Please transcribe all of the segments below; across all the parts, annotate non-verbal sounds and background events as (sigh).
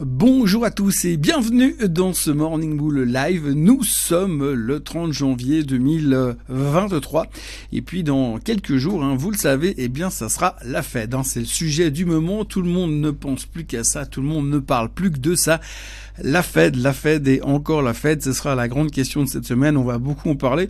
Bonjour à tous et bienvenue dans ce Morning Bull Live. Nous sommes le 30 janvier 2023 et puis dans quelques jours, hein, vous le savez, eh bien ça sera la Fed. Hein. C'est le sujet du moment. Tout le monde ne pense plus qu'à ça, tout le monde ne parle plus que de ça. La Fed, la Fed et encore la Fed, ce sera la grande question de cette semaine. On va beaucoup en parler.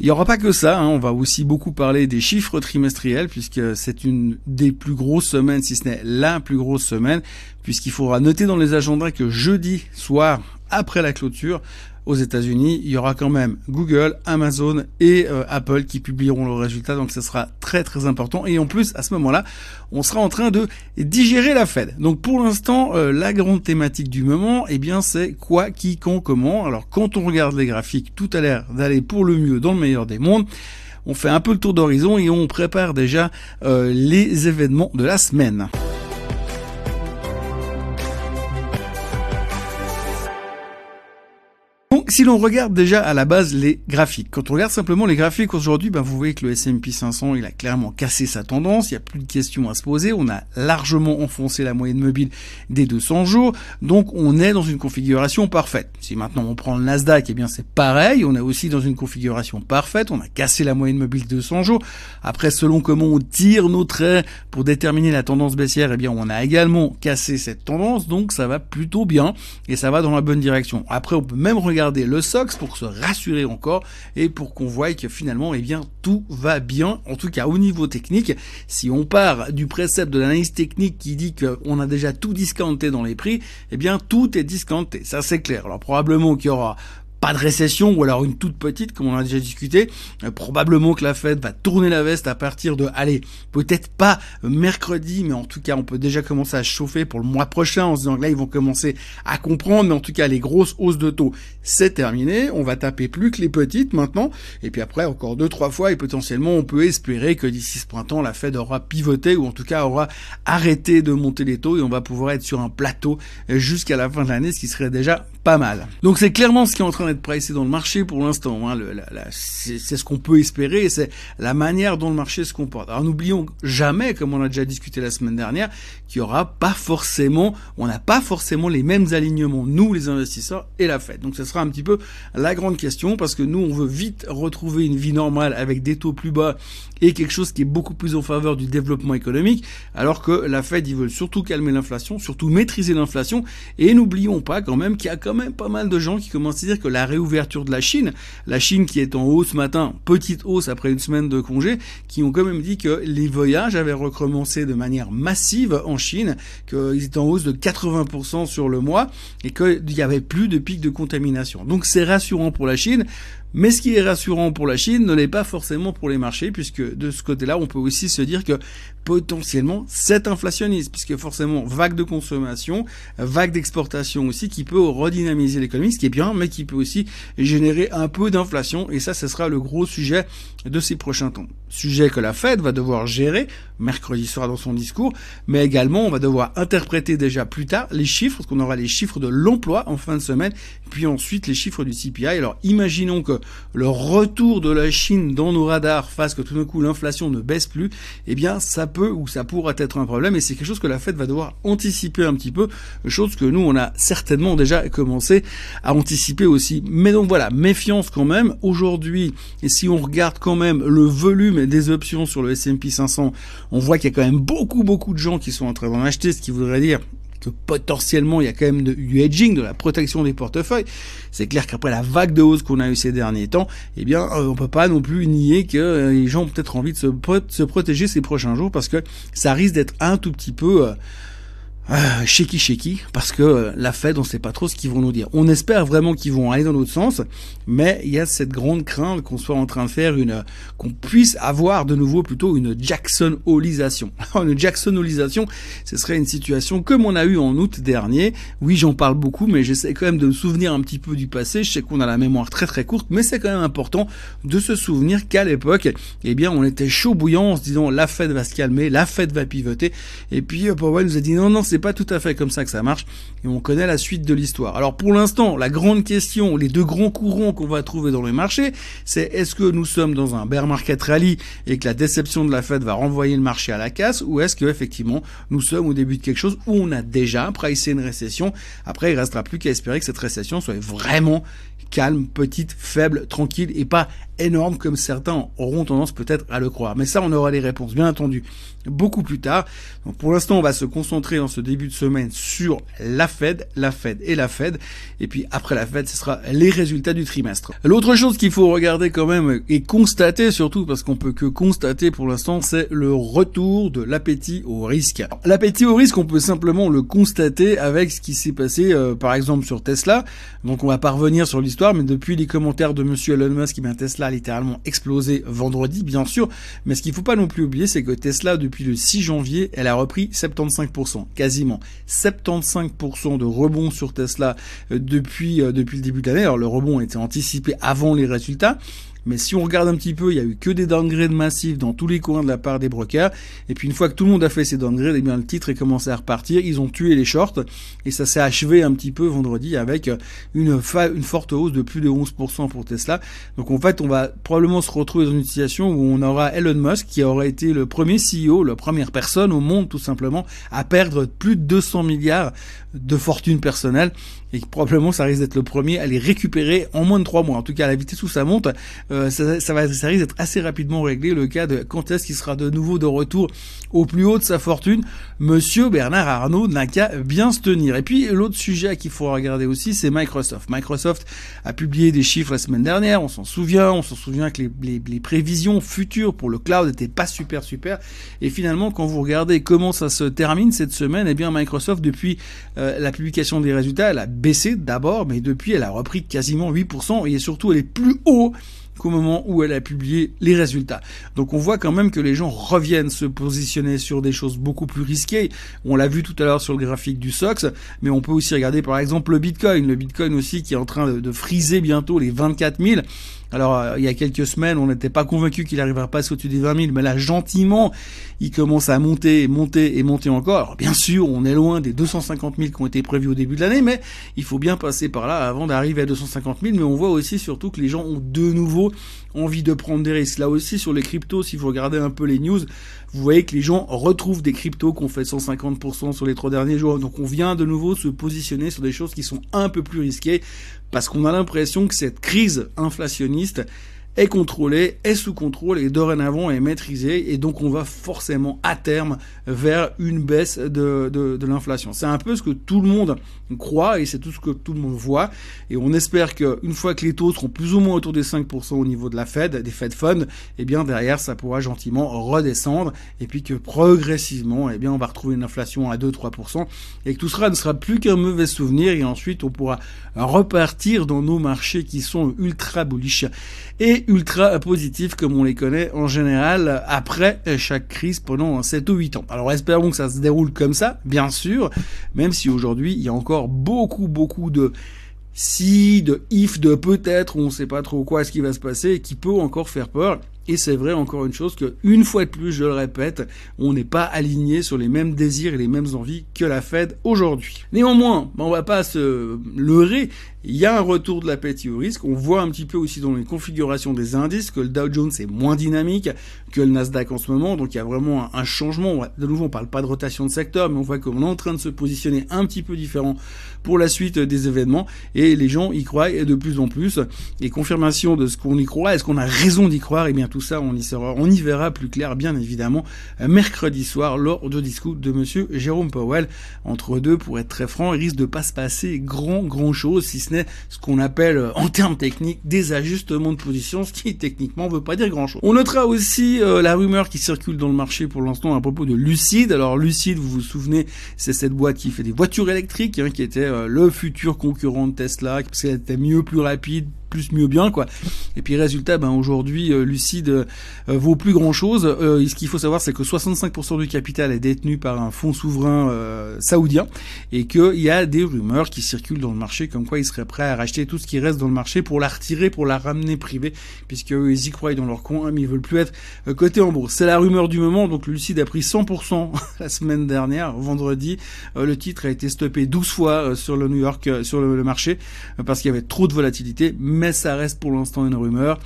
Il n'y aura pas que ça. Hein. On va aussi beaucoup parler des chiffres trimestriels puisque c'est une des plus grosses semaines, si ce n'est la plus grosse semaine, puisqu'il faudra noter dans les agendas que jeudi soir, après la clôture, aux États-Unis, il y aura quand même Google, Amazon et euh, Apple qui publieront leurs résultats. Donc ce sera très très important. Et en plus, à ce moment-là, on sera en train de digérer la Fed. Donc pour l'instant, euh, la grande thématique du moment, eh bien c'est quoi, qui, quand, comment. Alors quand on regarde les graphiques, tout a l'air d'aller pour le mieux dans le meilleur des mondes on fait un peu le tour d'horizon et on prépare déjà euh, les événements de la semaine. Si l'on regarde déjà à la base les graphiques, quand on regarde simplement les graphiques aujourd'hui, ben vous voyez que le S&P 500 il a clairement cassé sa tendance, il n'y a plus de questions à se poser, on a largement enfoncé la moyenne mobile des 200 jours, donc on est dans une configuration parfaite. Si maintenant on prend le Nasdaq, eh bien c'est pareil, on est aussi dans une configuration parfaite, on a cassé la moyenne mobile de 200 jours. Après, selon comment on tire nos traits pour déterminer la tendance baissière, eh bien on a également cassé cette tendance, donc ça va plutôt bien et ça va dans la bonne direction. Après, on peut même regarder le SOX pour se rassurer encore et pour qu'on voie que finalement, eh bien, tout va bien. En tout cas, au niveau technique, si on part du précepte de l'analyse technique qui dit qu'on a déjà tout discounté dans les prix, eh bien, tout est discounté. Ça, c'est clair. Alors, probablement qu'il y aura pas de récession ou alors une toute petite comme on a déjà discuté. Euh, probablement que la Fed va tourner la veste à partir de, allez, peut-être pas mercredi, mais en tout cas on peut déjà commencer à chauffer pour le mois prochain en se disant que là ils vont commencer à comprendre, mais en tout cas les grosses hausses de taux c'est terminé. On va taper plus que les petites maintenant. Et puis après encore deux trois fois et potentiellement on peut espérer que d'ici ce printemps la Fed aura pivoté ou en tout cas aura arrêté de monter les taux et on va pouvoir être sur un plateau jusqu'à la fin de l'année, ce qui serait déjà pas mal. Donc c'est clairement ce qui est en train d'être pricé dans le marché pour l'instant. Hein. c'est ce qu'on peut espérer c'est la manière dont le marché se comporte. Alors n'oublions jamais, comme on a déjà discuté la semaine dernière, qu'il y aura pas forcément, on n'a pas forcément les mêmes alignements, nous les investisseurs et la Fed. Donc ce sera un petit peu la grande question parce que nous on veut vite retrouver une vie normale avec des taux plus bas et quelque chose qui est beaucoup plus en faveur du développement économique, alors que la Fed ils veulent surtout calmer l'inflation, surtout maîtriser l'inflation et n'oublions pas quand même qu'il y a quand même pas mal de gens qui commencent à dire que la réouverture de la Chine, la Chine qui est en hausse ce matin, petite hausse après une semaine de congé, qui ont quand même dit que les voyages avaient recommencé de manière massive en Chine, qu'ils étaient en hausse de 80% sur le mois et qu'il n'y avait plus de pic de contamination. Donc c'est rassurant pour la Chine, mais ce qui est rassurant pour la Chine ne l'est pas forcément pour les marchés, puisque de ce côté-là, on peut aussi se dire que potentiellement c'est inflationniste, puisque forcément vague de consommation, vague d'exportation aussi, qui peut redynamiser l'économie, ce qui est bien, mais qui peut aussi générer un peu d'inflation, et ça, ce sera le gros sujet de ces prochains temps. Sujet que la Fed va devoir gérer mercredi soir dans son discours, mais également on va devoir interpréter déjà plus tard les chiffres, parce qu'on aura les chiffres de l'emploi en fin de semaine, puis ensuite les chiffres du CPI. Alors imaginons que le retour de la Chine dans nos radars fasse que tout d'un coup l'inflation ne baisse plus, eh bien ça ou ça pourra être un problème et c'est quelque chose que la Fed va devoir anticiper un petit peu, chose que nous on a certainement déjà commencé à anticiper aussi. Mais donc voilà, méfiance quand même. Aujourd'hui, si on regarde quand même le volume des options sur le S&P 500, on voit qu'il y a quand même beaucoup beaucoup de gens qui sont en train d'en acheter, ce qui voudrait dire que potentiellement il y a quand même du hedging, de la protection des portefeuilles. C'est clair qu'après la vague de hausse qu'on a eu ces derniers temps, eh bien euh, on peut pas non plus nier que euh, les gens ont peut-être envie de se, se, protéger ces prochains jours parce que ça risque d'être un tout petit peu euh, euh, shaky shaky parce que la Fed on sait pas trop ce qu'ils vont nous dire. On espère vraiment qu'ils vont aller dans l'autre sens, mais il y a cette grande crainte qu'on soit en train de faire une qu'on puisse avoir de nouveau plutôt une Jackson Holisation. (laughs) une Jackson Holisation, ce serait une situation comme on a eu en août dernier. Oui, j'en parle beaucoup mais j'essaie quand même de me souvenir un petit peu du passé. Je sais qu'on a la mémoire très très courte, mais c'est quand même important de se souvenir qu'à l'époque, eh bien, on était chaud bouillant en se disant la Fed va se calmer, la Fed va pivoter et puis euh, Powell nous a dit non non, c'est c'est pas tout à fait comme ça que ça marche et on connaît la suite de l'histoire. Alors pour l'instant, la grande question, les deux grands courants qu'on va trouver dans les marchés, c'est est-ce que nous sommes dans un bear market rally et que la déception de la Fed va renvoyer le marché à la casse ou est-ce que effectivement nous sommes au début de quelque chose où on a déjà pricé une récession. Après, il restera plus qu'à espérer que cette récession soit vraiment calme, petite, faible, tranquille et pas énorme comme certains auront tendance peut-être à le croire. Mais ça, on aura les réponses, bien entendu, beaucoup plus tard. Donc pour l'instant, on va se concentrer dans ce début de semaine sur la Fed, la Fed et la Fed. Et puis après la Fed, ce sera les résultats du trimestre. L'autre chose qu'il faut regarder quand même et constater surtout, parce qu'on peut que constater pour l'instant, c'est le retour de l'appétit au risque. L'appétit au risque, on peut simplement le constater avec ce qui s'est passé, euh, par exemple, sur Tesla. Donc on va pas revenir sur l'histoire, mais depuis les commentaires de Monsieur Elon Musk, qui eh bien Tesla littéralement explosé vendredi, bien sûr. Mais ce qu'il faut pas non plus oublier, c'est que Tesla, depuis le 6 janvier, elle a repris 75%, quasiment 75% de rebond sur Tesla euh, depuis, euh, depuis le début de l'année. Alors le rebond était anticipé avant les résultats, mais si on regarde un petit peu, il y a eu que des downgrades massifs dans tous les coins de la part des brokers. Et puis une fois que tout le monde a fait ses downgrades, eh bien le titre est commencé à repartir. Ils ont tué les shorts et ça s'est achevé un petit peu vendredi avec une, une forte hausse de plus de 11% pour Tesla. Donc en fait, on va probablement se retrouver dans une situation où on aura Elon Musk qui aura été le premier CEO, la première personne au monde tout simplement à perdre plus de 200 milliards de fortune personnelle et probablement ça risque d'être le premier à les récupérer en moins de trois mois. En tout cas, à la vitesse où ça monte, euh, ça, ça, va, ça risque d'être assez rapidement réglé. Le cas de quand est-ce qu'il sera de nouveau de retour au plus haut de sa fortune, Monsieur Bernard Arnault n'a qu'à bien se tenir. Et puis l'autre sujet qu'il faut regarder aussi, c'est Microsoft. Microsoft a publié des chiffres la semaine dernière. On s'en souvient, on s'en souvient que les, les, les prévisions futures pour le cloud n'étaient pas super super. Et finalement, quand vous regardez comment ça se termine cette semaine, eh bien Microsoft depuis euh, la publication des résultats, elle a baissé d'abord, mais depuis elle a repris quasiment 8% et surtout elle est plus haut qu'au moment où elle a publié les résultats. Donc on voit quand même que les gens reviennent se positionner sur des choses beaucoup plus risquées. On l'a vu tout à l'heure sur le graphique du SOX, mais on peut aussi regarder par exemple le Bitcoin. Le Bitcoin aussi qui est en train de, friser bientôt les 24 000. Alors, euh, il y a quelques semaines, on n'était pas convaincu qu'il arriverait passer au-dessus des 20 000, mais là, gentiment, il commence à monter, monter et monter encore. Bien sûr, on est loin des 250 000 qui ont été prévus au début de l'année, mais il faut bien passer par là avant d'arriver à 250 000. Mais on voit aussi surtout que les gens ont de nouveau envie de prendre des risques. Là aussi, sur les cryptos, si vous regardez un peu les news, vous voyez que les gens retrouvent des cryptos qu'on fait 150% sur les trois derniers jours. Donc, on vient de nouveau se positionner sur des choses qui sont un peu plus risquées parce qu'on a l'impression que cette crise inflationniste est contrôlée, est sous contrôle et dorénavant est maîtrisée et donc on va forcément à terme vers une baisse de, de, de l'inflation. C'est un peu ce que tout le monde croit et c'est tout ce que tout le monde voit. Et on espère qu'une fois que les taux seront plus ou moins autour des 5% au niveau de la Fed, des Fed Funds, eh bien derrière ça pourra gentiment redescendre. Et puis que progressivement eh bien on va retrouver une inflation à 2-3% et que tout cela ne sera plus qu'un mauvais souvenir. Et ensuite on pourra repartir dans nos marchés qui sont ultra bullish. Et ultra positifs comme on les connaît en général après chaque crise pendant 7 ou 8 ans. Alors espérons que ça se déroule comme ça, bien sûr, même si aujourd'hui il y a encore beaucoup beaucoup de si, de if, de peut-être, on ne sait pas trop quoi ce qui va se passer, et qui peut encore faire peur. Et c'est vrai encore une chose que, une fois de plus, je le répète, on n'est pas aligné sur les mêmes désirs et les mêmes envies que la Fed aujourd'hui. Néanmoins, on va pas se leurrer, il y a un retour de l'appétit au risque. On voit un petit peu aussi dans les configurations des indices que le Dow Jones est moins dynamique que le Nasdaq en ce moment. Donc il y a vraiment un, changement. De nouveau, on parle pas de rotation de secteur, mais on voit qu'on est en train de se positionner un petit peu différent pour la suite des événements. Et les gens y croient de plus en plus. Et confirmation de ce qu'on y croit, est-ce qu'on a raison d'y croire? Eh bien tout ça, on y sera, on y verra plus clair, bien évidemment, mercredi soir lors du discours de Monsieur Jérôme Powell. Entre deux, pour être très franc, il risque de pas se passer grand grand chose, si ce n'est ce qu'on appelle euh, en termes techniques des ajustements de position, ce qui techniquement veut pas dire grand chose. On notera aussi euh, la rumeur qui circule dans le marché pour l'instant à propos de Lucid. Alors Lucid, vous vous souvenez, c'est cette boîte qui fait des voitures électriques, hein, qui était euh, le futur concurrent de Tesla, parce qu'elle était mieux, plus rapide, plus, mieux, bien, quoi. Et puis résultat, ben aujourd'hui, euh, Lucide euh, vaut plus grand chose. ce qu'il faut savoir, c'est que 65% du capital est détenu par un fonds souverain saoudien et qu'il y a des rumeurs qui circulent dans le marché comme quoi ils seraient prêts à racheter tout ce qui reste dans le marché pour la retirer, pour la ramener privée, puisque ils y croient dans leur coin, mais ils veulent plus être cotés en bourse. C'est la rumeur du moment, donc Lucide a pris 100% (laughs) la semaine dernière, vendredi. le titre a été stoppé 12 fois sur le New York, sur le marché, parce qu'il y avait trop de volatilité, mais ça reste pour l'instant une rumeur.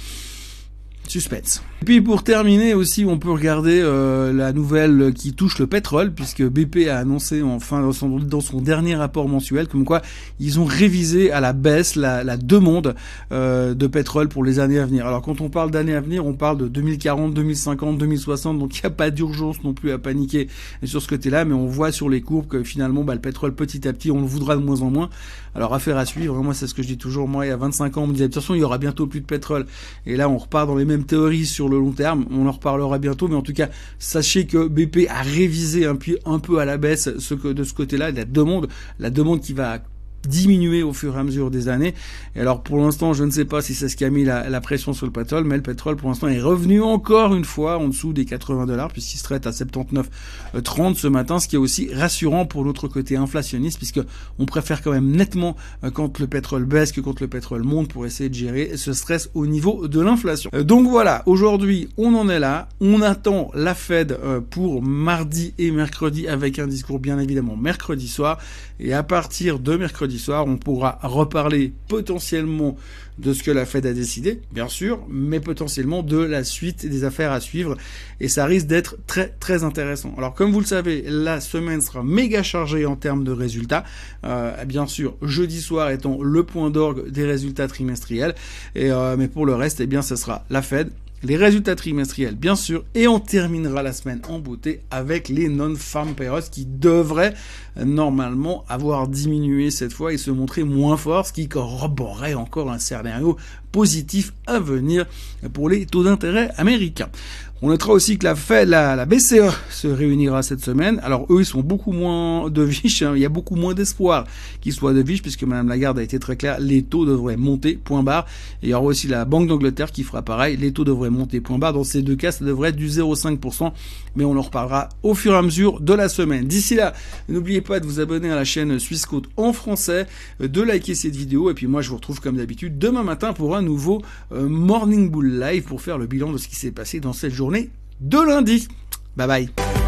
Suspense. Et puis pour terminer aussi, on peut regarder euh, la nouvelle qui touche le pétrole, puisque BP a annoncé enfin dans son, son dernier rapport mensuel comme quoi ils ont révisé à la baisse la, la demande euh, de pétrole pour les années à venir. Alors quand on parle d'années à venir, on parle de 2040, 2050, 2060, donc il n'y a pas d'urgence non plus à paniquer sur ce côté-là, mais on voit sur les courbes que finalement bah, le pétrole petit à petit on le voudra de moins en moins. Alors affaire à suivre, moi c'est ce que je dis toujours, moi il y a 25 ans on me disait de toute façon il y aura bientôt plus de pétrole, et là on repart dans les mêmes théories sur le long terme. On en reparlera bientôt, mais en tout cas, sachez que BP a révisé un, un peu à la baisse ce que de ce côté-là, la demande, la demande qui va diminuer au fur et à mesure des années. Et alors pour l'instant, je ne sais pas si c'est ce qui a mis la, pression sur le pétrole, mais le pétrole pour l'instant est revenu encore une fois en dessous des 80 dollars, puisqu'il se traite à 79,30 ce matin, ce qui est aussi rassurant pour l'autre côté inflationniste, puisque on préfère quand même nettement euh, quand le pétrole baisse que quand le pétrole monte pour essayer de gérer ce stress au niveau de l'inflation. Euh, donc voilà, aujourd'hui on en est là, on attend la Fed euh, pour mardi et mercredi avec un discours bien évidemment mercredi soir, et à partir de mercredi soir, on pourra reparler potentiellement de ce que la Fed a décidé, bien sûr, mais potentiellement de la suite des affaires à suivre. Et ça risque d'être très très intéressant. Alors comme vous le savez, la semaine sera méga chargée en termes de résultats. Euh, bien sûr, jeudi soir étant le point d'orgue des résultats trimestriels. Euh, mais pour le reste, eh bien, ce sera la Fed les résultats trimestriels, bien sûr, et on terminera la semaine en beauté avec les non-farm payrolls qui devraient euh, normalement avoir diminué cette fois et se montrer moins forts, ce qui corroborerait encore un scénario positif à venir pour les taux d'intérêt américains. On notera aussi que la, Fed, la, BCE se réunira cette semaine. Alors eux, ils sont beaucoup moins de. Hein. Il y a beaucoup moins d'espoir qu'ils soient de viches puisque Madame Lagarde a été très claire. Les taux devraient monter, point barre. Et il y aura aussi la Banque d'Angleterre qui fera pareil. Les taux devraient monter, point barre. Dans ces deux cas, ça devrait être du 0,5%. Mais on en reparlera au fur et à mesure de la semaine. D'ici là, n'oubliez pas de vous abonner à la chaîne Suisse Côte en français, de liker cette vidéo. Et puis moi, je vous retrouve comme d'habitude demain matin pour un nouveau euh, Morning Bull Live pour faire le bilan de ce qui s'est passé dans cette de lundi. Bye bye.